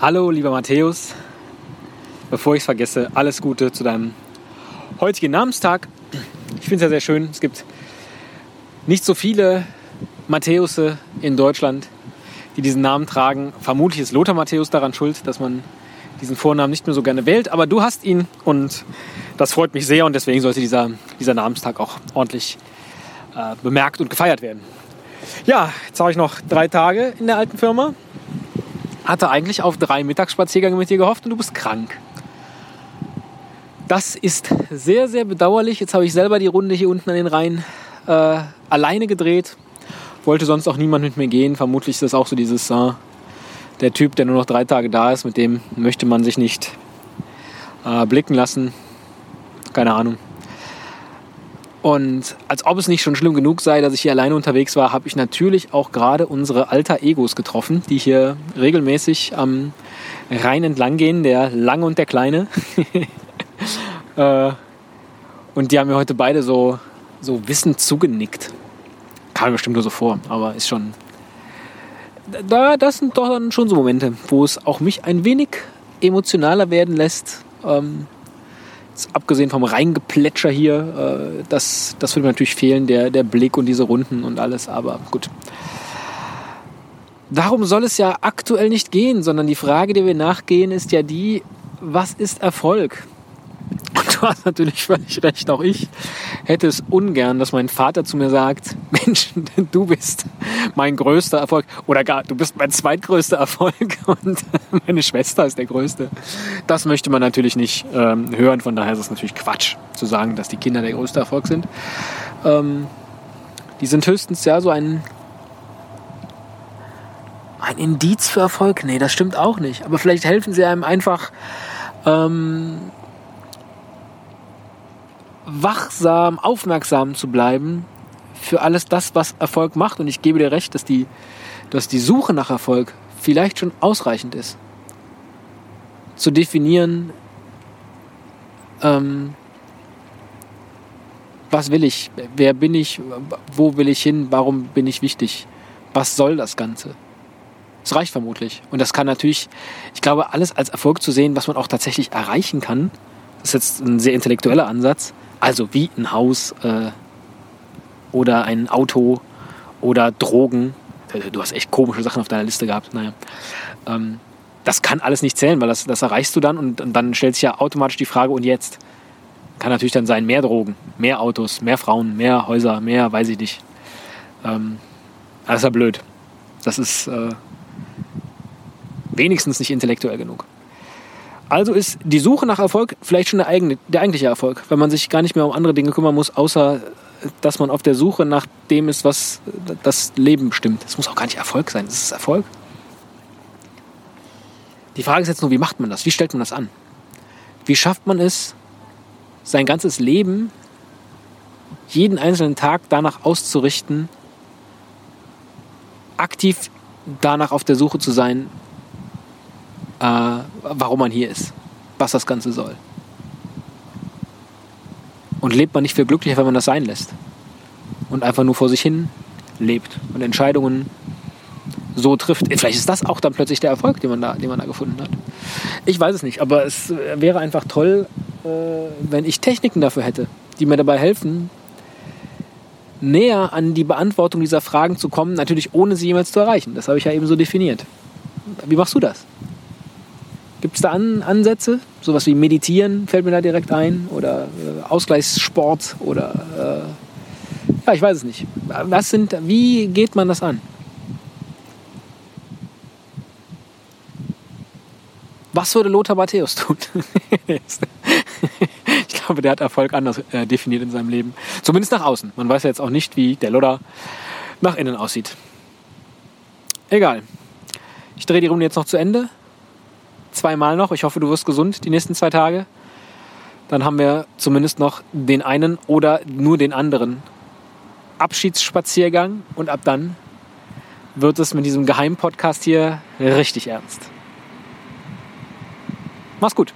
Hallo, lieber Matthäus. Bevor ich es vergesse, alles Gute zu deinem heutigen Namenstag. Ich finde es ja sehr schön. Es gibt nicht so viele Matthäusse in Deutschland, die diesen Namen tragen. Vermutlich ist Lothar Matthäus daran schuld, dass man diesen Vornamen nicht mehr so gerne wählt. Aber du hast ihn und das freut mich sehr und deswegen sollte dieser, dieser Namenstag auch ordentlich äh, bemerkt und gefeiert werden. Ja, jetzt habe ich noch drei Tage in der alten Firma hatte eigentlich auf drei Mittagsspaziergänge mit dir gehofft und du bist krank. Das ist sehr, sehr bedauerlich. Jetzt habe ich selber die Runde hier unten an den Rhein äh, alleine gedreht. Wollte sonst auch niemand mit mir gehen. Vermutlich ist das auch so dieses, äh, der Typ, der nur noch drei Tage da ist, mit dem möchte man sich nicht äh, blicken lassen. Keine Ahnung. Und als ob es nicht schon schlimm genug sei, dass ich hier alleine unterwegs war, habe ich natürlich auch gerade unsere alter Egos getroffen, die hier regelmäßig am Rhein entlang gehen, der Lange und der Kleine. Äh, und die haben mir heute beide so, so wissend zugenickt. Kam mir bestimmt nur so vor, aber ist schon. Da, das sind doch dann schon so Momente, wo es auch mich ein wenig emotionaler werden lässt. Abgesehen vom Reingeplätscher hier, äh, das, das würde mir natürlich fehlen, der, der Blick und diese Runden und alles, aber gut. Darum soll es ja aktuell nicht gehen, sondern die Frage, der wir nachgehen, ist ja die, was ist Erfolg? Hast natürlich völlig recht, auch ich hätte es ungern, dass mein Vater zu mir sagt, Mensch, du bist mein größter Erfolg oder gar, du bist mein zweitgrößter Erfolg und meine Schwester ist der größte. Das möchte man natürlich nicht ähm, hören, von daher ist es natürlich Quatsch zu sagen, dass die Kinder der größte Erfolg sind. Ähm, die sind höchstens ja so ein ein Indiz für Erfolg? Nee, das stimmt auch nicht. Aber vielleicht helfen sie einem einfach ähm, wachsam, aufmerksam zu bleiben für alles das, was Erfolg macht. Und ich gebe dir recht, dass die, dass die Suche nach Erfolg vielleicht schon ausreichend ist. Zu definieren, ähm, was will ich, wer bin ich, wo will ich hin, warum bin ich wichtig, was soll das Ganze. Es reicht vermutlich. Und das kann natürlich, ich glaube, alles als Erfolg zu sehen, was man auch tatsächlich erreichen kann, ist jetzt ein sehr intellektueller Ansatz, also wie ein Haus äh, oder ein Auto oder Drogen. Du hast echt komische Sachen auf deiner Liste gehabt. Naja. Ähm, das kann alles nicht zählen, weil das, das erreichst du dann und, und dann stellt sich ja automatisch die Frage, und jetzt? Kann natürlich dann sein, mehr Drogen, mehr Autos, mehr Frauen, mehr Häuser, mehr, weiß ich nicht. Ähm, das ist ja blöd. Das ist äh, wenigstens nicht intellektuell genug. Also ist die Suche nach Erfolg vielleicht schon der, eigene, der eigentliche Erfolg, wenn man sich gar nicht mehr um andere Dinge kümmern muss, außer dass man auf der Suche nach dem ist, was das Leben bestimmt. Es muss auch gar nicht Erfolg sein. Das ist Erfolg. Die Frage ist jetzt nur, wie macht man das? Wie stellt man das an? Wie schafft man es, sein ganzes Leben, jeden einzelnen Tag danach auszurichten, aktiv danach auf der Suche zu sein, äh, warum man hier ist, was das Ganze soll. Und lebt man nicht viel glücklicher, wenn man das sein lässt. Und einfach nur vor sich hin lebt und Entscheidungen so trifft. Vielleicht ist das auch dann plötzlich der Erfolg, den man da, den man da gefunden hat. Ich weiß es nicht, aber es wäre einfach toll, äh, wenn ich Techniken dafür hätte, die mir dabei helfen, näher an die Beantwortung dieser Fragen zu kommen, natürlich ohne sie jemals zu erreichen. Das habe ich ja eben so definiert. Wie machst du das? Gibt es da An Ansätze? Sowas wie Meditieren fällt mir da direkt ein oder äh, Ausgleichssport oder äh, ja, ich weiß es nicht. Was sind, wie geht man das an? Was würde Lothar Matthäus tun? ich glaube, der hat Erfolg anders äh, definiert in seinem Leben. Zumindest nach außen. Man weiß ja jetzt auch nicht, wie der Lothar nach innen aussieht. Egal. Ich drehe die Runde jetzt noch zu Ende zweimal noch. Ich hoffe, du wirst gesund die nächsten zwei Tage. Dann haben wir zumindest noch den einen oder nur den anderen Abschiedsspaziergang und ab dann wird es mit diesem Geheimpodcast hier richtig ernst. Mach's gut.